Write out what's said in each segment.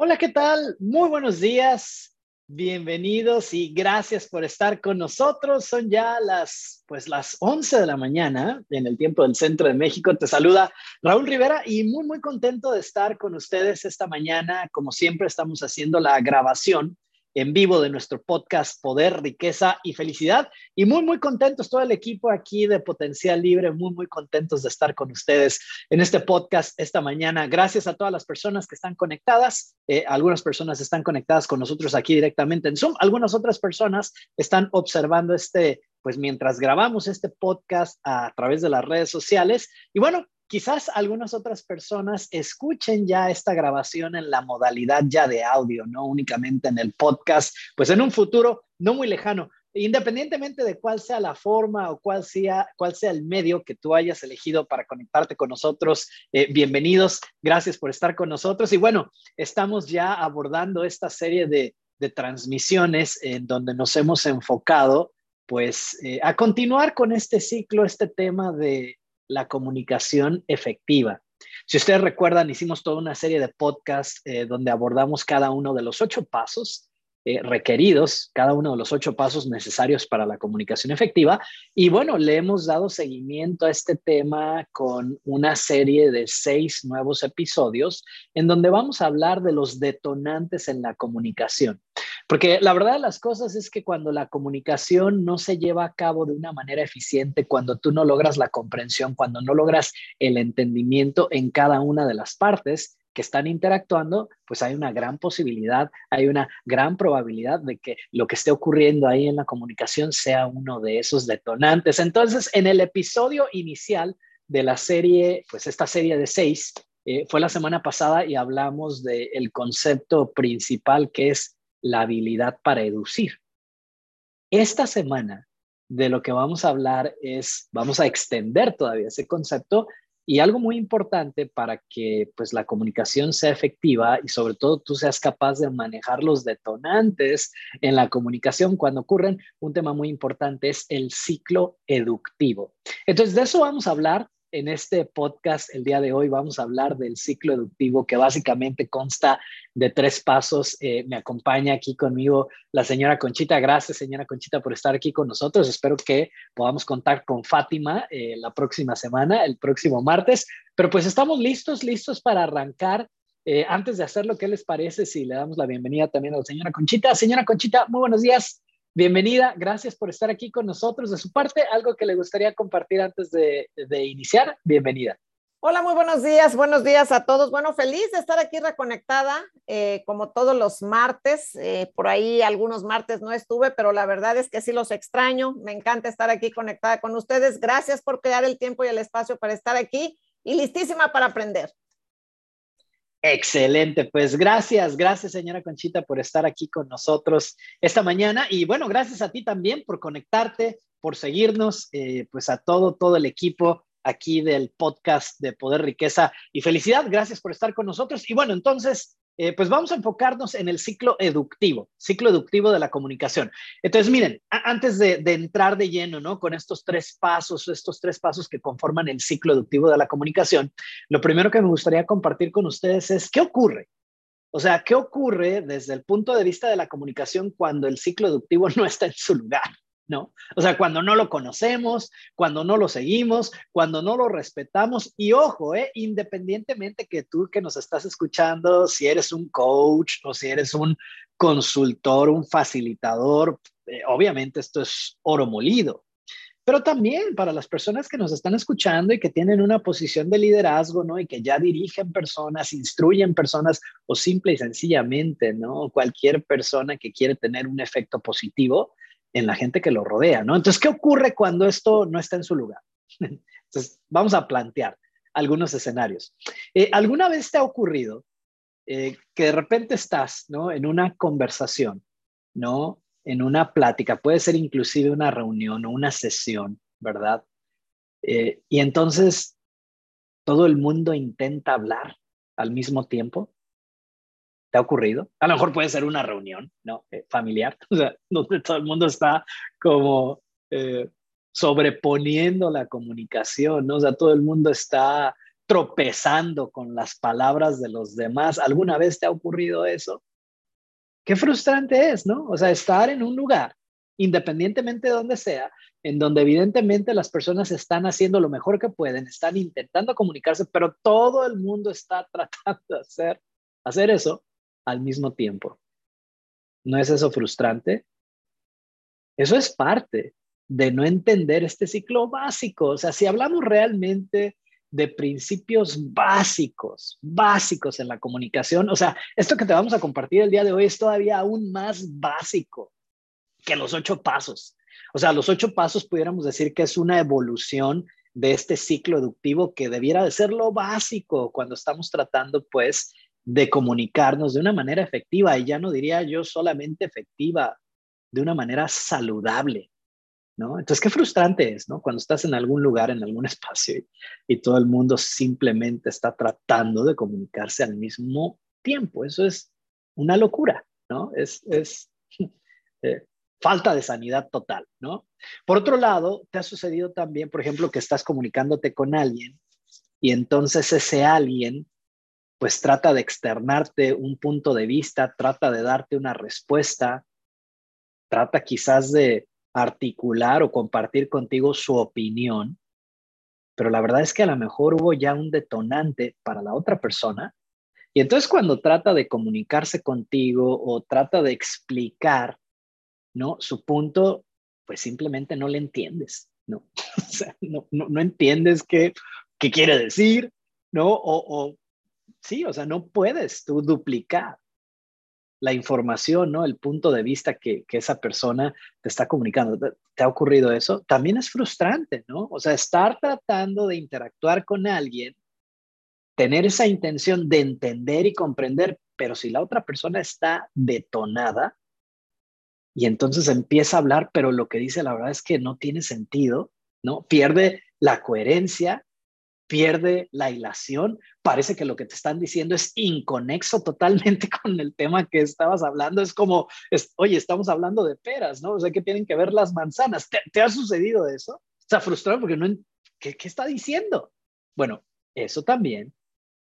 Hola, ¿qué tal? Muy buenos días. Bienvenidos y gracias por estar con nosotros. Son ya las pues las 11 de la mañana en el tiempo del centro de México. Te saluda Raúl Rivera y muy muy contento de estar con ustedes esta mañana. Como siempre estamos haciendo la grabación en vivo de nuestro podcast Poder, Riqueza y Felicidad. Y muy, muy contentos, todo el equipo aquí de Potencial Libre, muy, muy contentos de estar con ustedes en este podcast esta mañana. Gracias a todas las personas que están conectadas. Eh, algunas personas están conectadas con nosotros aquí directamente en Zoom. Algunas otras personas están observando este, pues mientras grabamos este podcast a través de las redes sociales. Y bueno, quizás algunas otras personas escuchen ya esta grabación en la modalidad ya de audio, no únicamente en el podcast, pues en un futuro no muy lejano, independientemente de cuál sea la forma o cuál sea, cuál sea el medio que tú hayas elegido para conectarte con nosotros, eh, bienvenidos, gracias por estar con nosotros. Y bueno, estamos ya abordando esta serie de, de transmisiones en donde nos hemos enfocado pues eh, a continuar con este ciclo, este tema de la comunicación efectiva. Si ustedes recuerdan, hicimos toda una serie de podcasts eh, donde abordamos cada uno de los ocho pasos eh, requeridos, cada uno de los ocho pasos necesarios para la comunicación efectiva. Y bueno, le hemos dado seguimiento a este tema con una serie de seis nuevos episodios en donde vamos a hablar de los detonantes en la comunicación. Porque la verdad de las cosas es que cuando la comunicación no se lleva a cabo de una manera eficiente, cuando tú no logras la comprensión, cuando no logras el entendimiento en cada una de las partes, que están interactuando, pues hay una gran posibilidad, hay una gran probabilidad de que lo que esté ocurriendo ahí en la comunicación sea uno de esos detonantes. Entonces, en el episodio inicial de la serie, pues esta serie de seis, eh, fue la semana pasada y hablamos del concepto principal que es la habilidad para educir. Esta semana de lo que vamos a hablar es, vamos a extender todavía ese concepto y algo muy importante para que pues la comunicación sea efectiva y sobre todo tú seas capaz de manejar los detonantes en la comunicación cuando ocurren, un tema muy importante es el ciclo educativo. Entonces de eso vamos a hablar en este podcast el día de hoy vamos a hablar del ciclo educativo que básicamente consta de tres pasos. Eh, me acompaña aquí conmigo la señora Conchita. Gracias, señora Conchita, por estar aquí con nosotros. Espero que podamos contar con Fátima eh, la próxima semana, el próximo martes. Pero pues estamos listos, listos para arrancar. Eh, antes de hacerlo, ¿qué les parece si le damos la bienvenida también a la señora Conchita? Señora Conchita, muy buenos días. Bienvenida, gracias por estar aquí con nosotros. De su parte, algo que le gustaría compartir antes de, iniciar, bienvenida. Hola, muy buenos días, buenos días a todos. Bueno, feliz de estar aquí reconectada, eh, como todos los martes. Eh, por ahí algunos martes no estuve, pero la verdad es que sí los extraño. Me encanta estar aquí conectada con ustedes. Gracias por crear el tiempo y el espacio para estar aquí y listísima para aprender. Excelente, pues gracias, gracias señora Conchita por estar aquí con nosotros esta mañana y bueno, gracias a ti también por conectarte, por seguirnos, eh, pues a todo, todo el equipo aquí del podcast de Poder, Riqueza y Felicidad. Gracias por estar con nosotros. Y bueno, entonces, eh, pues vamos a enfocarnos en el ciclo educativo, ciclo educativo de la comunicación. Entonces, miren, antes de, entrar de lleno, ¿no? Con estos tres pasos, estos tres pasos que conforman el ciclo educativo de la comunicación, lo primero que me gustaría compartir con ustedes es qué ocurre. O sea, ¿qué ocurre desde el punto de vista de la comunicación cuando el ciclo educativo no está en su lugar? ¿No? O sea, cuando no lo conocemos, cuando no lo seguimos, cuando no lo respetamos. Y ojo, ¿eh? independientemente que tú que nos estás escuchando, si eres un coach o si eres un consultor, un facilitador, eh, obviamente esto es oro molido. Pero también para las personas que nos están escuchando y que tienen una posición de liderazgo, ¿no? Y que ya dirigen personas, instruyen personas o simple y sencillamente, ¿no? Cualquier persona que quiere tener un efecto positivo, en la gente que lo rodea, ¿no? Entonces, ¿qué ocurre cuando esto no está en su lugar? Entonces, vamos a plantear algunos escenarios. Eh, ¿Alguna vez te ha ocurrido eh, que de repente estás, ¿no? En una conversación, ¿no? En una plática, puede ser inclusive una reunión o una sesión, ¿verdad? Eh, y entonces todo el mundo intenta hablar al mismo tiempo ¿Te ha ocurrido? A lo mejor puede ser una reunión, ¿no? Eh, familiar, o sea, donde todo el mundo está como eh, sobreponiendo la comunicación, ¿no? O sea, todo el mundo está tropezando con las palabras de los demás. ¿Alguna vez te ha ocurrido eso? Qué frustrante es, ¿no? O sea, estar en un lugar, independientemente de donde sea, en donde evidentemente las personas están haciendo lo mejor que pueden, están intentando comunicarse, pero todo el mundo está tratando de hacer, hacer eso al mismo tiempo. ¿No es eso frustrante? Eso es parte de no entender este ciclo básico. O sea, si hablamos realmente de principios básicos, básicos en la comunicación, o sea, esto que te vamos a compartir el día de hoy es todavía aún más básico que los ocho pasos. O sea, los ocho pasos pudiéramos decir que es una evolución de este ciclo educativo que debiera de ser lo básico cuando estamos tratando, pues, de comunicarnos de una manera efectiva, y ya no diría yo solamente efectiva, de una manera saludable, ¿no? Entonces, qué frustrante es, ¿no? Cuando estás en algún lugar, en algún espacio, y, todo el mundo simplemente está tratando de comunicarse al mismo tiempo. Eso es una locura, ¿no? Es, es eh, falta de sanidad total, ¿no? Por otro lado, te ha sucedido también, por ejemplo, que estás comunicándote con alguien y entonces ese alguien pues trata de externarte un punto de vista, trata de darte una respuesta, trata quizás de articular o compartir contigo su opinión, pero la verdad es que a lo mejor hubo ya un detonante para la otra persona. Y entonces cuando trata de comunicarse contigo o trata de explicar, ¿no? Su punto, pues simplemente no le entiendes, ¿no? O sea, no, no, entiendes qué, qué quiere decir, ¿no? O, sí, o sea, no puedes tú duplicar la información, ¿no? El punto de vista que, esa persona te está comunicando. ¿Te ha ocurrido eso? También es frustrante, ¿no? O sea, estar tratando de interactuar con alguien, tener esa intención de entender y comprender, pero si la otra persona está detonada y entonces empieza a hablar, pero lo que dice la verdad es que no tiene sentido, ¿no? Pierde la coherencia pierde la hilación. Parece que lo que te están diciendo es inconexo totalmente con el tema que estabas hablando. Es como, oye, estamos hablando de peras, ¿no? O sea, que tienen que ver las manzanas. ¿Te, ha sucedido eso? Está frustrado porque no, ¿qué, ¿qué está diciendo? Bueno, eso también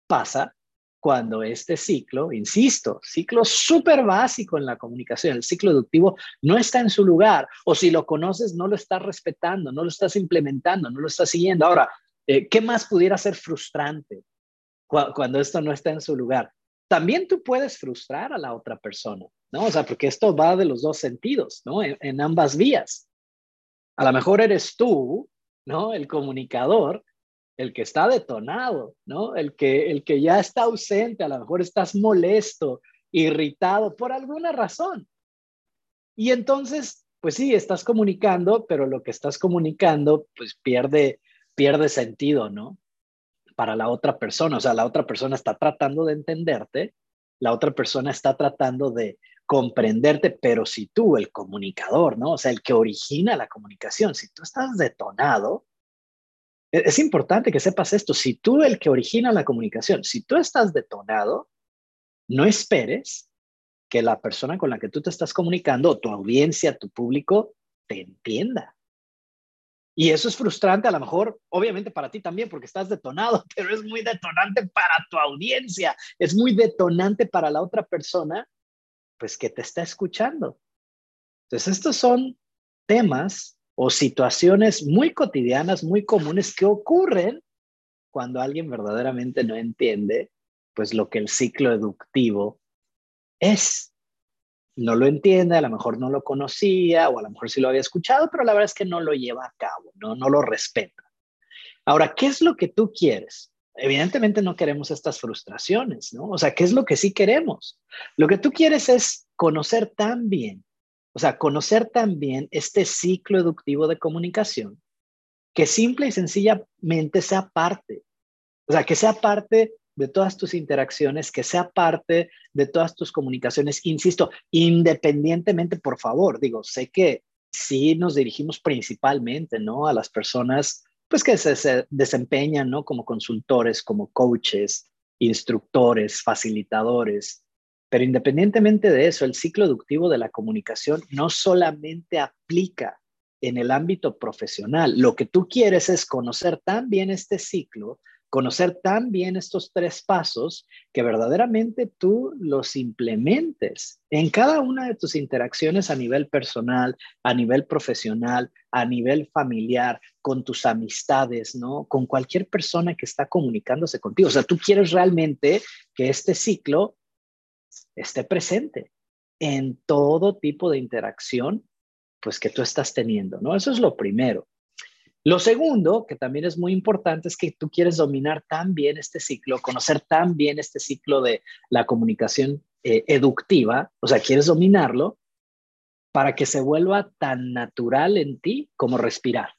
pasa cuando este ciclo, insisto, ciclo súper básico en la comunicación, el ciclo educativo no está en su lugar, o si lo conoces, no lo estás respetando, no lo estás implementando, no lo estás siguiendo. Ahora, eh, ¿Qué más pudiera ser frustrante cuando esto no está en su lugar? También tú puedes frustrar a la otra persona, ¿no? O sea, porque esto va de los dos sentidos, ¿no? En, ambas vías. A lo mejor eres tú, ¿no? El comunicador, el que está detonado, ¿no? El que, el que ya está ausente, a lo mejor estás molesto, irritado por alguna razón. Y entonces, pues sí, estás comunicando, pero lo que estás comunicando, pues pierde, pierde sentido, ¿no? Para la otra persona, o sea, la otra persona está tratando de entenderte, la otra persona está tratando de comprenderte, pero si tú, el comunicador, ¿no? O sea, el que origina la comunicación, si tú estás detonado, e-, es importante que sepas esto, si tú, el que origina la comunicación, si tú estás detonado, no esperes que la persona con la que tú te estás comunicando, tu audiencia, tu público, te entienda. Y eso es frustrante a lo mejor, obviamente para ti también, porque estás detonado, pero es muy detonante para tu audiencia, es muy detonante para la otra persona, pues que te está escuchando. Entonces, estos son temas o situaciones muy cotidianas, muy comunes que ocurren cuando alguien verdaderamente no entiende, pues lo que el ciclo educativo es no lo entiende, a lo mejor no lo conocía o a lo mejor sí lo había escuchado, pero la verdad es que no lo lleva a cabo, no, no lo respeta. Ahora, ¿qué es lo que tú quieres? Evidentemente no queremos estas frustraciones, ¿no? O sea, ¿qué es lo que sí queremos? Lo que tú quieres es conocer tan bien, o sea, conocer tan bien este ciclo educativo de comunicación que simple y sencillamente sea parte, o sea, que sea parte de todas tus interacciones, que sea parte de todas tus comunicaciones, insisto, independientemente, por favor, digo, sé que sí nos dirigimos principalmente, ¿no? A las personas, pues que se, desempeñan, ¿no? Como consultores, como coaches, instructores, facilitadores, pero independientemente de eso, el ciclo educativo de la comunicación no solamente aplica en el ámbito profesional. Lo que tú quieres es conocer tan bien este ciclo conocer tan bien estos tres pasos que verdaderamente tú los implementes en cada una de tus interacciones a nivel personal, a nivel profesional, a nivel familiar, con tus amistades, ¿no? Con cualquier persona que está comunicándose contigo. O sea, tú quieres realmente que este ciclo esté presente en todo tipo de interacción, pues que tú estás teniendo, ¿no? Eso es lo primero. Lo segundo, que también es muy importante, es que tú quieres dominar tan bien este ciclo, conocer tan bien este ciclo de la comunicación eh, educativa, o sea, quieres dominarlo para que se vuelva tan natural en ti como respirar.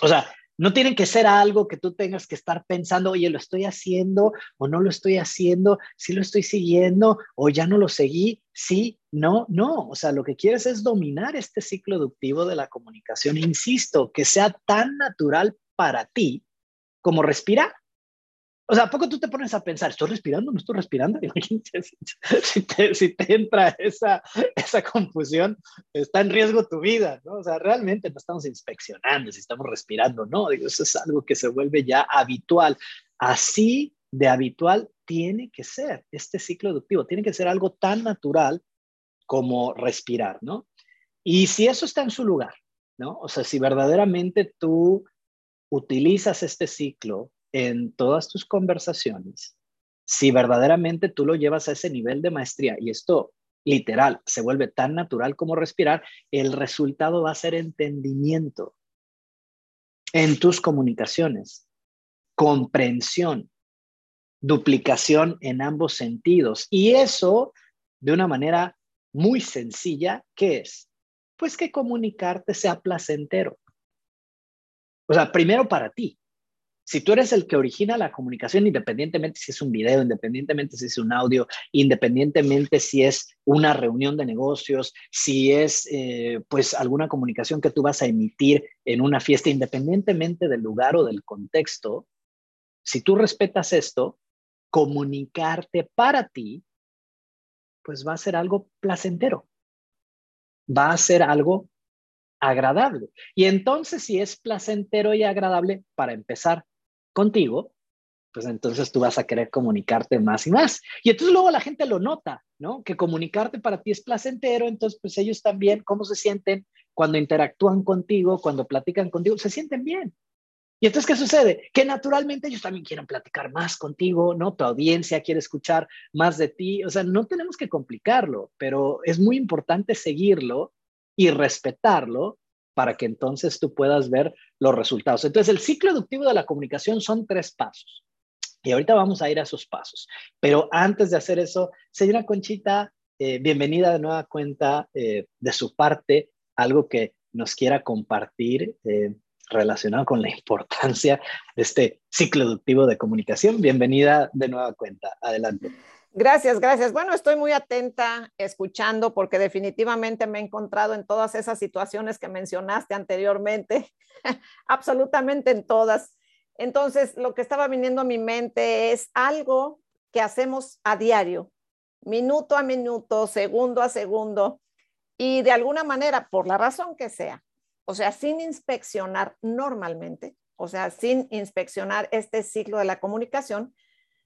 O sea, no tiene que ser algo que tú tengas que estar pensando, oye, lo estoy haciendo o no lo estoy haciendo, si lo estoy siguiendo o ya no lo seguí, sí, no, no. O sea, lo que quieres es dominar este ciclo educativo de la comunicación. Insisto, que sea tan natural para ti como respirar. O sea, ¿a poco tú te pones a pensar, ¿estoy respirando? ¿No estoy respirando? si, te, entra esa, esa confusión, está en riesgo tu vida, ¿no? O sea, realmente no estamos inspeccionando si estamos respirando, no. Digo, eso es algo que se vuelve ya habitual. Así de habitual tiene que ser este ciclo educativo, tiene que ser algo tan natural como respirar, ¿no? Y si eso está en su lugar, ¿no? O sea, si verdaderamente tú utilizas este ciclo en todas tus conversaciones, si verdaderamente tú lo llevas a ese nivel de maestría y esto literal se vuelve tan natural como respirar, el resultado va a ser entendimiento en tus comunicaciones, comprensión, duplicación en ambos sentidos. Y eso de una manera muy sencilla, ¿qué es? Pues que comunicarte sea placentero. O sea, primero para ti, si tú eres el que origina la comunicación, independientemente si es un video, independientemente si es un audio, independientemente si es una reunión de negocios, si es eh, pues alguna comunicación que tú vas a emitir en una fiesta, independientemente del lugar o del contexto, si tú respetas esto, comunicarte para ti, pues va a ser algo placentero, va a ser algo agradable. Y entonces, si es placentero y agradable, para empezar, contigo, pues entonces tú vas a querer comunicarte más y más. Y entonces luego la gente lo nota, ¿no? Que comunicarte para ti es placentero, entonces pues ellos también, ¿cómo se sienten cuando interactúan contigo, cuando platican contigo? Se sienten bien. Y entonces, ¿qué sucede? Que naturalmente ellos también quieren platicar más contigo, ¿no? Tu audiencia quiere escuchar más de ti. O sea, no tenemos que complicarlo, pero es muy importante seguirlo y respetarlo para que entonces tú puedas ver los resultados. Entonces, el ciclo educativo de la comunicación son tres pasos. Y ahorita vamos a ir a esos pasos. Pero antes de hacer eso, señora Conchita, eh, bienvenida de nueva cuenta eh, de su parte, algo que nos quiera compartir eh, relacionado con la importancia de este ciclo educativo de comunicación. Bienvenida de nueva cuenta. Adelante. Gracias, gracias. Bueno, estoy muy atenta escuchando porque definitivamente me he encontrado en todas esas situaciones que mencionaste anteriormente, absolutamente en todas. Entonces, lo que estaba viniendo a mi mente es algo que hacemos a diario, minuto a minuto, segundo a segundo, y de alguna manera, por la razón que sea, o sea, sin inspeccionar normalmente, o sea, sin inspeccionar este ciclo de la comunicación,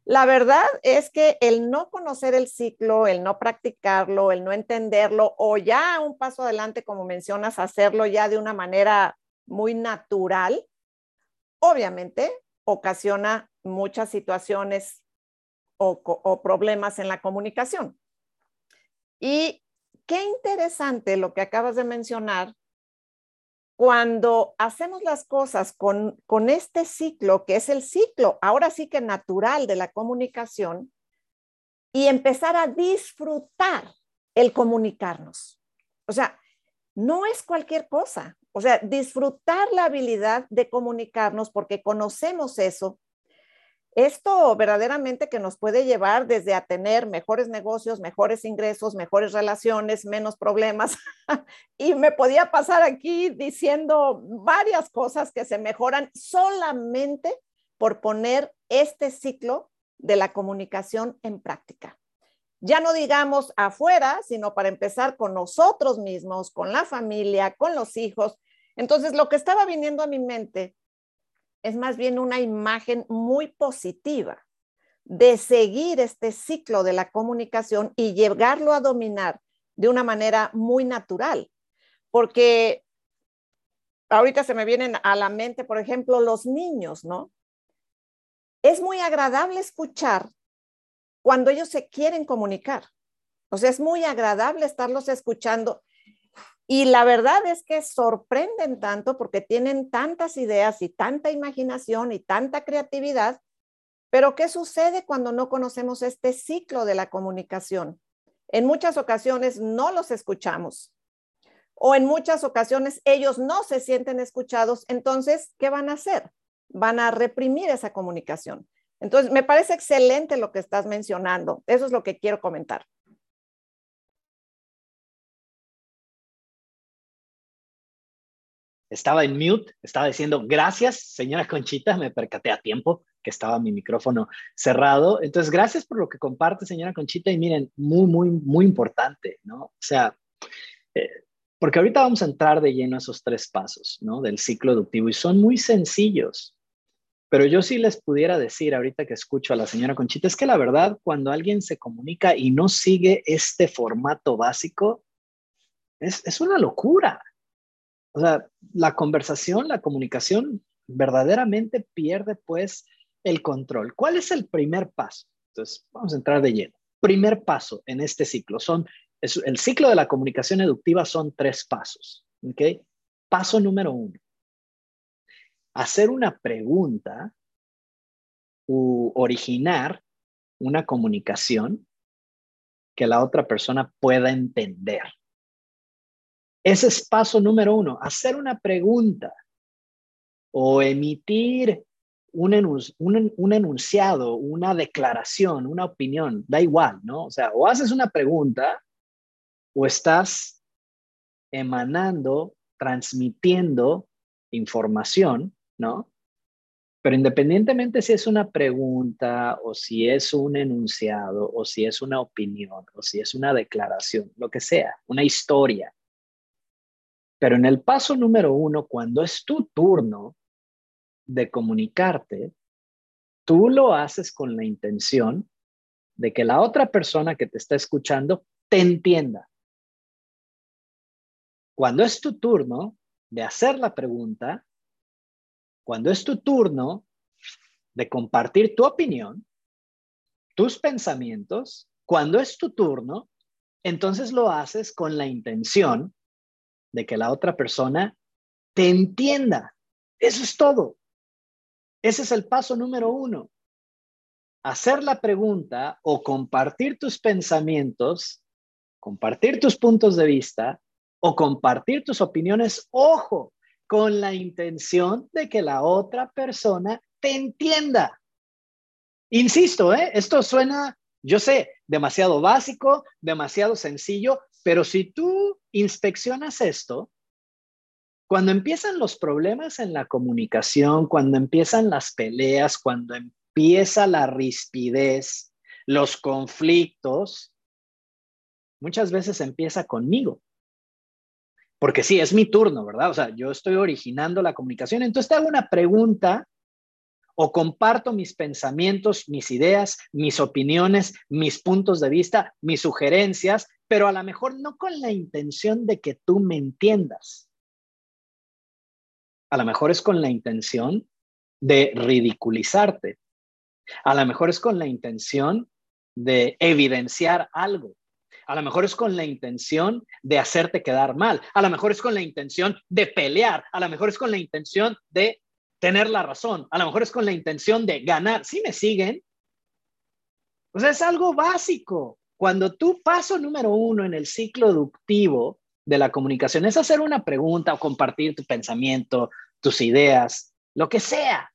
la verdad es que el no conocer el ciclo, el no practicarlo, el no entenderlo o ya un paso adelante, como mencionas, hacerlo ya de una manera muy natural, obviamente ocasiona muchas situaciones o, problemas en la comunicación. Y qué interesante lo que acabas de mencionar, cuando hacemos las cosas con, con este ciclo, que es el ciclo, ahora sí que natural de la comunicación, y empezar a disfrutar el comunicarnos. O sea, no es cualquier cosa. O sea, disfrutar la habilidad de comunicarnos porque conocemos eso esto verdaderamente que nos puede llevar desde a tener mejores negocios, mejores ingresos, mejores relaciones, menos problemas. y me podía pasar aquí diciendo varias cosas que se mejoran solamente por poner este ciclo de la comunicación en práctica. Ya no digamos afuera, sino para empezar con nosotros mismos, con la familia, con los hijos. Entonces, lo que estaba viniendo a mi mente es más bien una imagen muy positiva de seguir este ciclo de la comunicación y llegarlo a dominar de una manera muy natural. Porque ahorita se me vienen a la mente, por ejemplo, los niños, ¿no? Es muy agradable escuchar cuando ellos se quieren comunicar. O sea, es muy agradable estarlos escuchando. Y la verdad es que sorprenden tanto porque tienen tantas ideas y tanta imaginación y tanta creatividad. Pero ¿qué sucede cuando no conocemos este ciclo de la comunicación? En muchas ocasiones no los escuchamos o en muchas ocasiones ellos no se sienten escuchados. Entonces, ¿qué van a hacer? Van a reprimir esa comunicación. Entonces, me parece excelente lo que estás mencionando. Eso es lo que quiero comentar. Estaba en mute, estaba diciendo gracias, señora Conchita, me percaté a tiempo que estaba mi micrófono cerrado. Entonces, gracias por lo que comparte, señora Conchita. Y miren, muy, muy, muy importante, ¿no? O sea, eh, porque ahorita vamos a entrar de lleno a esos tres pasos, ¿no? Del ciclo educativo y son muy sencillos. Pero yo sí les pudiera decir ahorita que escucho a la señora Conchita, es que la verdad, cuando alguien se comunica y no sigue este formato básico, es, es una locura. O sea, la conversación, la comunicación verdaderamente pierde pues el control. ¿Cuál es el primer paso? Entonces, vamos a entrar de lleno. Primer paso en este ciclo son, el ciclo de la comunicación educativa son tres pasos. Paso número uno, hacer una pregunta u originar una comunicación que la otra persona pueda entender. Ese es paso número uno, hacer una pregunta o emitir un, enunciado, una declaración, una opinión, da igual, ¿no? O sea, o haces una pregunta o estás emanando, transmitiendo información ¿no? Pero independientemente si es una pregunta o si es un enunciado o si es una opinión o si es una declaración, lo que sea, una historia. Pero en el paso número uno, cuando es tu turno de comunicarte, tú lo haces con la intención de que la otra persona que te está escuchando te entienda. Cuando es tu turno de hacer la pregunta, cuando es tu turno de compartir tu opinión, tus pensamientos, cuando es tu turno, entonces lo haces con la intención de que la otra persona te entienda. Eso es todo. Ese es el paso número uno. Hacer la pregunta o compartir tus pensamientos, compartir tus puntos de vista o compartir tus opiniones. Ojo, con la intención de que la otra persona te entienda. Insisto, ¿eh? esto suena, yo sé, demasiado básico, demasiado sencillo, pero si tú inspeccionas esto, cuando empiezan los problemas en la comunicación, cuando empiezan las peleas, cuando empieza la rispidez, los conflictos, muchas veces empieza conmigo porque sí, es mi turno, ¿verdad? O sea, yo estoy originando la comunicación, entonces te hago una pregunta o comparto mis pensamientos, mis ideas, mis opiniones, mis puntos de vista, mis sugerencias, pero a lo mejor no con la intención de que tú me entiendas. A lo mejor es con la intención de ridiculizarte. A lo mejor es con la intención de evidenciar algo. A lo mejor es con la intención de hacerte quedar mal. A lo mejor es con la intención de pelear. A lo mejor es con la intención de tener la razón. A lo mejor es con la intención de ganar. ¿Sí me siguen? Sea, es algo básico. Cuando tú paso número uno en el ciclo educativo de la comunicación es hacer una pregunta o compartir tu pensamiento, tus ideas, lo que sea,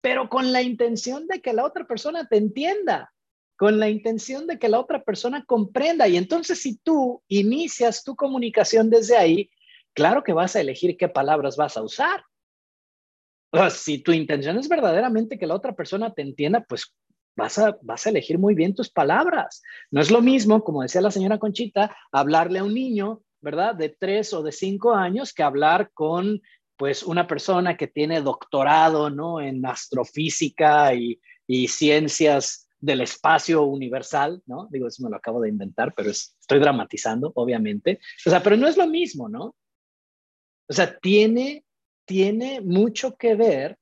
pero con la intención de que la otra persona te entienda con la intención de que la otra persona comprenda. Y entonces si tú inicias tu comunicación desde ahí, claro que vas a elegir qué palabras vas a usar. Si tu intención es verdaderamente que la otra persona te entienda, pues vas a, vas a elegir muy bien tus palabras. No es lo mismo, como decía la señora Conchita, hablarle a un niño, ¿verdad? De tres o de cinco años que hablar con pues una persona que tiene doctorado, ¿no? En astrofísica y, y ciencias del espacio universal, ¿no? Digo, eso me lo acabo de inventar, pero estoy dramatizando, obviamente. O sea, pero no es lo mismo, ¿no? O sea, tiene, tiene mucho que ver,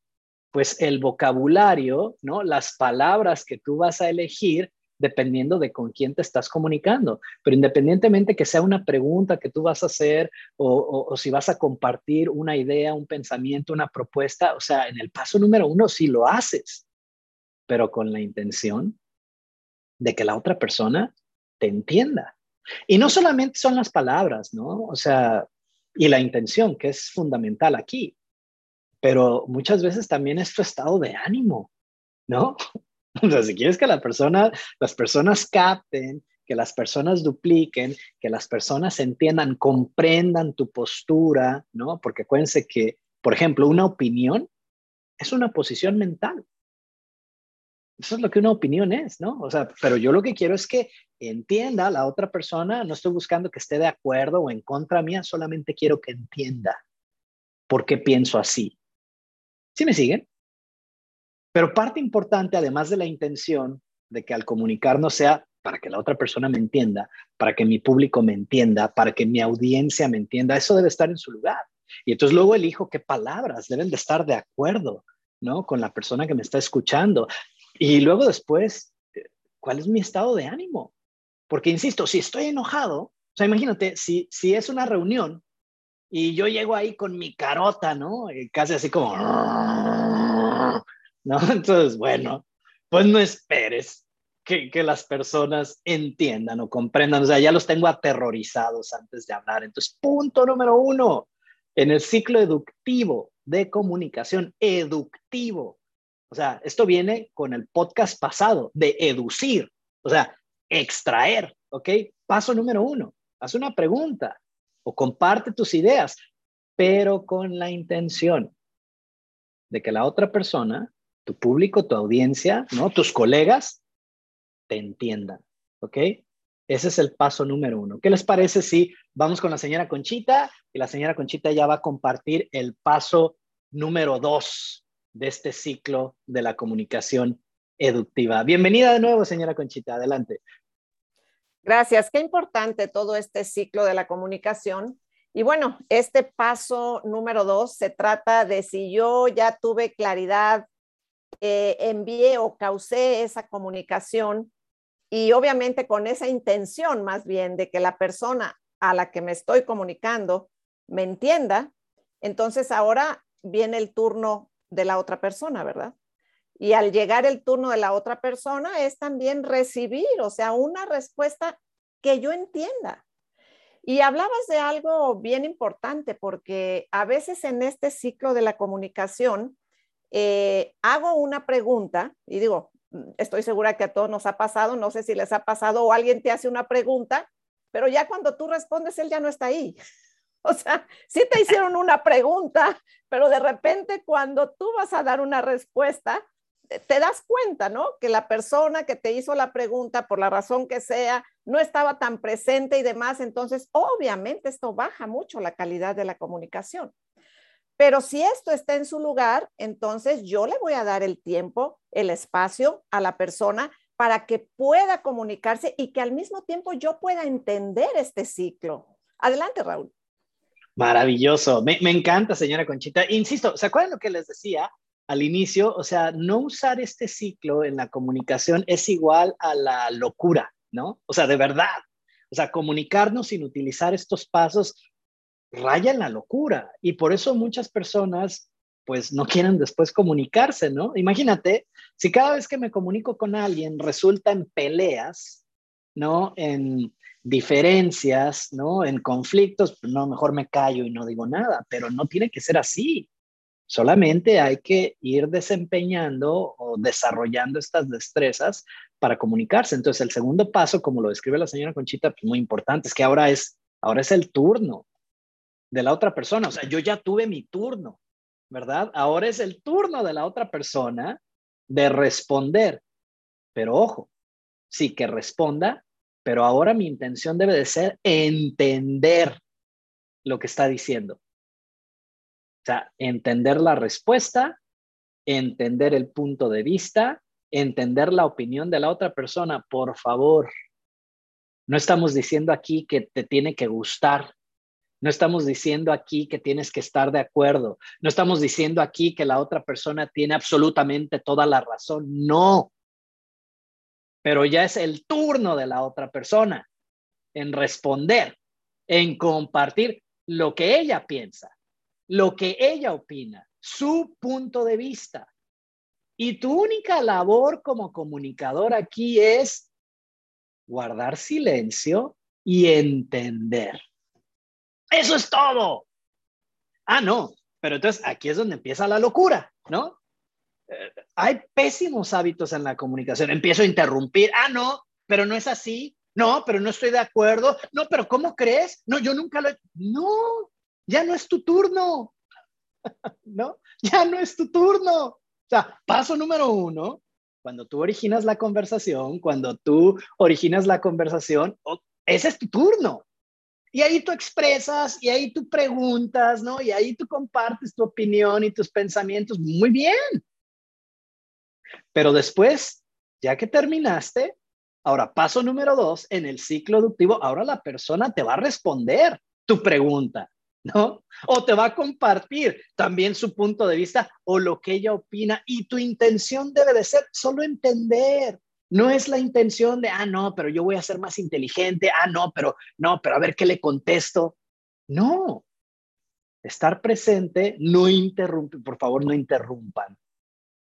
pues, el vocabulario, ¿no? Las palabras que tú vas a elegir dependiendo de con quién te estás comunicando. Pero independientemente que sea una pregunta que tú vas a hacer o, si vas a compartir una idea, un pensamiento, una propuesta, o sea, en el paso número uno, si lo haces, pero con la intención de que la otra persona te entienda. Y no solamente son las palabras, ¿no? O sea, y la intención, que es fundamental aquí, pero muchas veces también es tu estado de ánimo, ¿no? O sea, si quieres que la persona, las personas capten, que las personas dupliquen, que las personas entiendan, comprendan tu postura, ¿no? Porque acuérdense que, por ejemplo, una opinión es una posición mental. Eso es lo que una opinión es, ¿no? O sea, pero yo lo que quiero es que entienda la otra persona, no estoy buscando que esté de acuerdo o en contra mía, solamente quiero que entienda por qué pienso así. ¿Sí me siguen? Pero parte importante, además de la intención de que al comunicarnos sea para que la otra persona me entienda, para que mi público me entienda, para que mi audiencia me entienda, eso debe estar en su lugar. Y entonces luego elijo qué palabras deben de estar de acuerdo, ¿no? Con la persona que me está escuchando. Y luego después, ¿cuál es mi estado de ánimo? Porque, insisto, si estoy enojado, o sea, imagínate, si, si es una reunión y yo llego ahí con mi carota, ¿no? casi así como, ¿no? Entonces, bueno, pues no esperes que, que, las personas entiendan o comprendan. O sea, ya los tengo aterrorizados antes de hablar. Entonces, punto número uno, en el ciclo educativo de comunicación, eductivo, o sea, esto viene con el podcast pasado de educir, o sea, extraer, ¿ok? Paso número uno, haz una pregunta o comparte tus ideas, pero con la intención de que la otra persona, tu público, tu audiencia, ¿no? Tus colegas, te entiendan, ¿ok? Ese es el paso número uno. ¿Qué les parece si vamos con la señora Conchita y la señora Conchita ya va a compartir el paso número dos? De este ciclo de la comunicación educativa. Bienvenida de nuevo, señora Conchita, adelante. Gracias, qué importante todo este ciclo de la comunicación. Y bueno, este paso número dos se trata de si yo ya tuve claridad, eh, envié o causé esa comunicación y obviamente con esa intención más bien de que la persona a la que me estoy comunicando me entienda, entonces ahora viene el turno de la otra persona, ¿verdad? Y al llegar el turno de la otra persona es también recibir, o sea, una respuesta que yo entienda. Y hablabas de algo bien importante porque a veces en este ciclo de la comunicación eh, hago una pregunta y digo, estoy segura que a todos nos ha pasado, no sé si les ha pasado o alguien te hace una pregunta, pero ya cuando tú respondes, él ya no está ahí. O sea, sí te hicieron una pregunta, pero de repente cuando tú vas a dar una respuesta, te das cuenta, ¿no? Que la persona que te hizo la pregunta, por la razón que sea, no estaba tan presente y demás. Entonces, obviamente esto baja mucho la calidad de la comunicación. Pero si esto está en su lugar, entonces yo le voy a dar el tiempo, el espacio a la persona para que pueda comunicarse y que al mismo tiempo yo pueda entender este ciclo. Adelante, Raúl. Maravilloso. Me, encanta, señora Conchita. Insisto, ¿se acuerdan lo que les decía al inicio? O sea, no usar este ciclo en la comunicación es igual a la locura, ¿no? O sea, de verdad. O sea, comunicarnos sin utilizar estos pasos raya en la locura. Y por eso muchas personas pues no quieren después comunicarse, ¿no? Imagínate, si cada vez que me comunico con alguien resulta en peleas, ¿no? En diferencias, ¿no? En conflictos, no, mejor me callo y no digo nada, pero no tiene que ser así. Solamente hay que ir desempeñando o desarrollando estas destrezas para comunicarse. Entonces, el segundo paso, como lo describe la señora Conchita, pues muy importante, es que ahora es, ahora es el turno de la otra persona. O sea, yo ya tuve mi turno, ¿verdad? Ahora es el turno de la otra persona de responder. Pero ojo, sí que responda pero ahora mi intención debe de ser entender lo que está diciendo. sea, entender la respuesta, entender el punto de vista, entender la opinión de la otra persona, por favor. No estamos diciendo aquí que te tiene que gustar. No estamos diciendo aquí que tienes que estar de acuerdo. No estamos diciendo aquí que la otra persona tiene absolutamente toda la razón. No. Pero ya es el turno de la otra persona en responder, en compartir lo que ella piensa, lo que ella opina, su punto de vista. Y tu única labor como comunicador aquí es guardar silencio y entender. Eso es todo. Ah, no, pero entonces aquí es donde empieza la locura, ¿no? Hay pésimos hábitos en la comunicación. Empiezo a interrumpir. Ah, no, pero no es así. No, pero no estoy de acuerdo. No, pero ¿cómo crees? No, yo nunca lo he... No, ya no es tu turno. ¿No? Ya no es tu turno. O sea, paso número uno, cuando tú originas la conversación, cuando tú originas la conversación, ese es tu turno. Y ahí tú expresas, y ahí tú preguntas, ¿no? Y ahí tú compartes tu opinión y tus pensamientos. Muy bien. Pero después, ya que terminaste, ahora paso número dos, en el ciclo educativo, ahora la persona te va a responder tu pregunta, ¿no? O te va a compartir también su punto de vista o lo que ella opina y tu intención debe de ser solo entender, no es la intención de, ah, no, pero yo voy a ser más inteligente, ah, no, pero no, pero a ver qué le contesto. No, estar presente, no interrumpe, por favor, no interrumpan.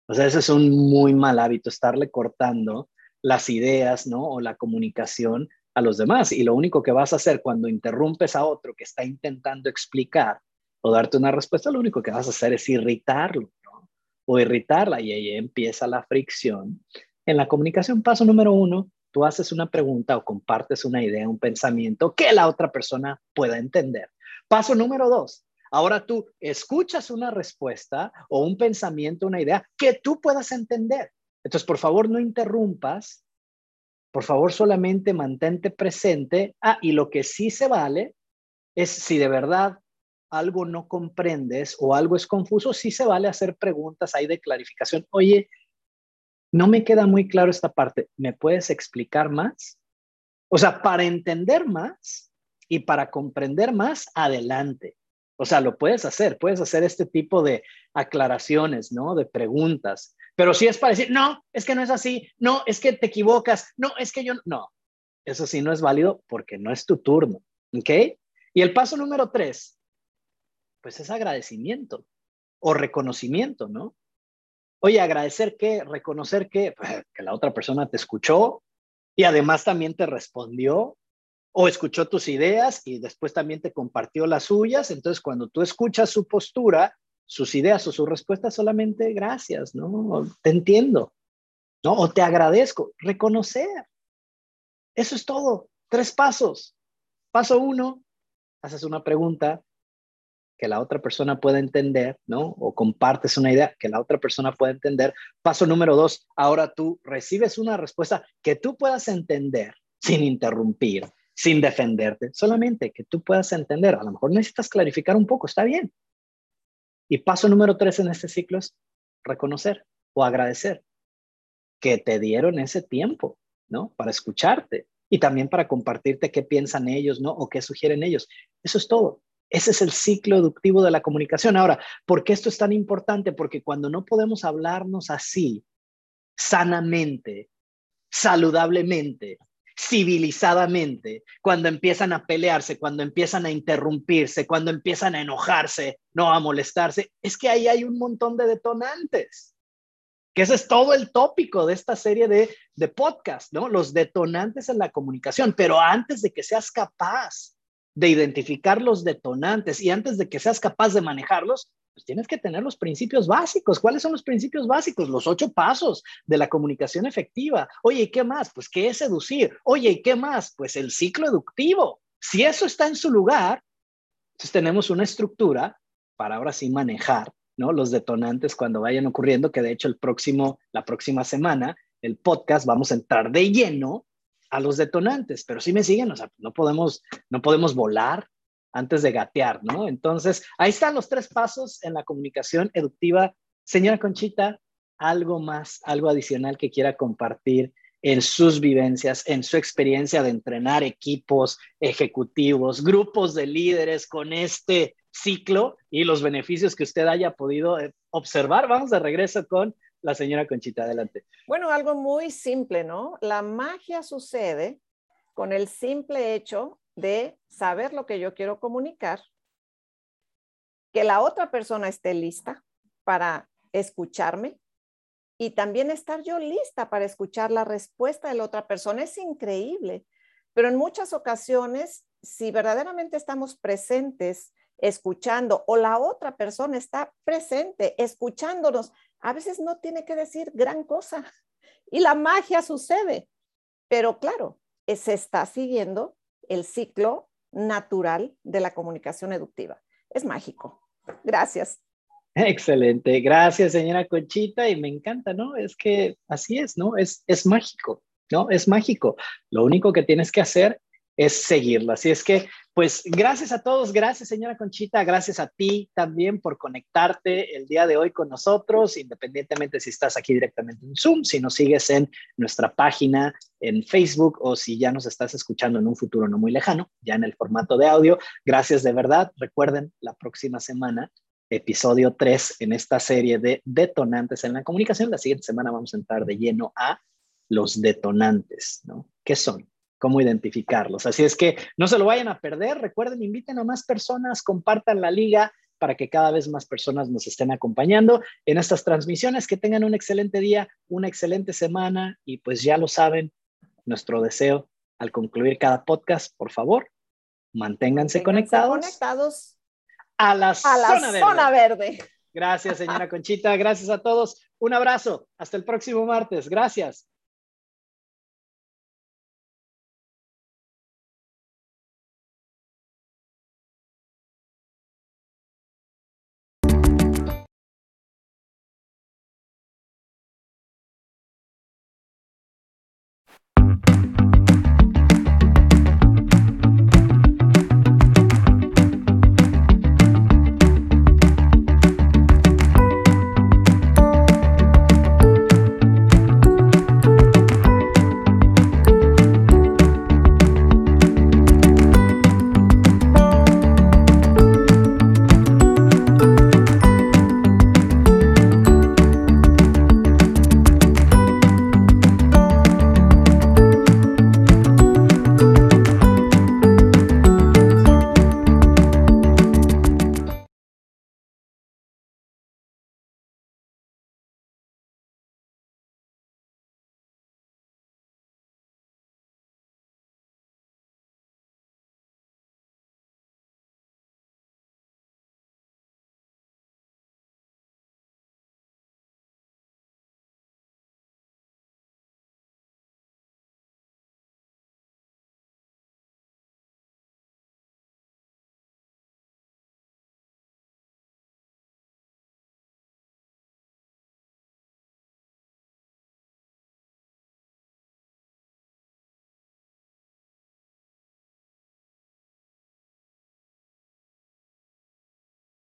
O sea, ese es un muy mal hábito, estarle cortando las ideas, ¿no? O la comunicación a los demás. Y lo único que vas a hacer cuando interrumpes a otro que está intentando explicar o darte una respuesta, lo único que vas a hacer es irritarlo, ¿no? O irritarla y ahí empieza la fricción en la comunicación, paso número uno, tú haces una pregunta o compartes una idea, un pensamiento que la otra persona pueda entender. Paso número dos, ahora tú escuchas una respuesta o un pensamiento, una idea que tú puedas entender. Entonces, por favor, no interrumpas. Por favor, solamente mantente presente. Ah, y lo que sí se vale es si de verdad algo no comprendes o algo es confuso, sí se vale hacer preguntas ahí de clarificación. Oye, no me queda muy claro esta parte. ¿Me puedes explicar más? O sea, para entender más y para comprender más, adelante. O sea, lo puedes hacer, puedes hacer este tipo de aclaraciones, ¿no? De preguntas. Pero si es para decir, no, es que no es así, no, es que te equivocas, no, es que yo no. Eso sí no es válido porque no es tu turno, ¿ok? Y el paso número tres, pues es agradecimiento o reconocimiento, ¿no? Oye, agradecer que, reconocer que, que la otra persona te escuchó y además también te respondió o escuchó tus ideas y después también te compartió las suyas. Entonces, cuando tú escuchas su postura, sus ideas o su respuesta, solamente gracias, ¿no? Te entiendo, ¿no? O te agradezco. Reconocer. Eso es todo. Tres pasos. Paso uno, haces una pregunta que la otra persona pueda entender, ¿no? O compartes una idea que la otra persona pueda entender. Paso número dos, ahora tú recibes una respuesta que tú puedas entender sin interrumpir, sin defenderte, solamente que tú puedas entender. A lo mejor necesitas clarificar un poco, está bien. Y paso número tres en este ciclo es reconocer o agradecer que te dieron ese tiempo, ¿no? Para escucharte y también para compartirte qué piensan ellos, ¿no? O qué sugieren ellos. Eso es todo. Ese es el ciclo educativo de la comunicación. Ahora, ¿por qué esto es tan importante? Porque cuando no podemos hablarnos así, sanamente, saludablemente, civilizadamente, cuando empiezan a pelearse, cuando empiezan a interrumpirse, cuando empiezan a enojarse, no a molestarse, es que ahí hay un montón de detonantes. Que ese es todo el tópico de esta serie de, de podcast, ¿no? Los detonantes en la comunicación. Pero antes de que seas capaz de identificar los detonantes y antes de que seas capaz de manejarlos, pues tienes que tener los principios básicos. ¿Cuáles son los principios básicos? Los ocho pasos de la comunicación efectiva. Oye, ¿y qué más? Pues, ¿qué es seducir? Oye, ¿y qué más? Pues el ciclo educativo. Si eso está en su lugar, entonces tenemos una estructura para ahora sí manejar ¿no? los detonantes cuando vayan ocurriendo, que de hecho el próximo, la próxima semana, el podcast, vamos a entrar de lleno a los detonantes, pero si me siguen, o sea, no podemos, no podemos volar, antes de gatear, ¿no? Entonces, ahí están los tres pasos en la comunicación educativa. Señora Conchita, algo más, algo adicional que quiera compartir en sus vivencias, en su experiencia de entrenar equipos ejecutivos, grupos de líderes con este ciclo y los beneficios que usted haya podido eh, observar. Vamos de regreso con la señora Conchita. Adelante. Bueno, algo muy simple, ¿no? La magia sucede con el simple hecho de saber lo que yo quiero comunicar, que la otra persona esté lista para escucharme y también estar yo lista para escuchar la respuesta de la otra persona. Es increíble, pero en muchas ocasiones, si verdaderamente estamos presentes, escuchando, o la otra persona está presente, escuchándonos, a veces no tiene que decir gran cosa y la magia sucede. Pero claro, se está siguiendo el ciclo natural de la comunicación educativa. Es mágico. Gracias. Excelente, gracias señora Conchita y me encanta, ¿no? Es que así es, ¿no? Es, es mágico, ¿no? Es mágico. Lo único que tienes que hacer es seguirlo. Así es que, pues, gracias a todos, gracias señora Conchita, gracias a ti también por conectarte el día de hoy con nosotros, independientemente si estás aquí directamente en Zoom, si nos sigues en nuestra página en Facebook o si ya nos estás escuchando en un futuro no muy lejano, ya en el formato de audio. Gracias de verdad. Recuerden, la próxima semana episodio 3 en esta serie de detonantes en la comunicación. La siguiente semana vamos a entrar de lleno a los detonantes, ¿no? ¿Qué son? ¿Cómo identificarlos? Así es que no se lo vayan a perder. Recuerden, inviten a más personas, compartan la liga para que cada vez más personas nos estén acompañando en estas transmisiones. Que tengan un excelente día, una excelente semana y pues ya lo saben, nuestro deseo al concluir cada podcast, por favor, manténganse, conectados. conectados a la, zona, verde. Gracias, señora Conchita. Gracias a todos. Un abrazo. Hasta el próximo martes. Gracias.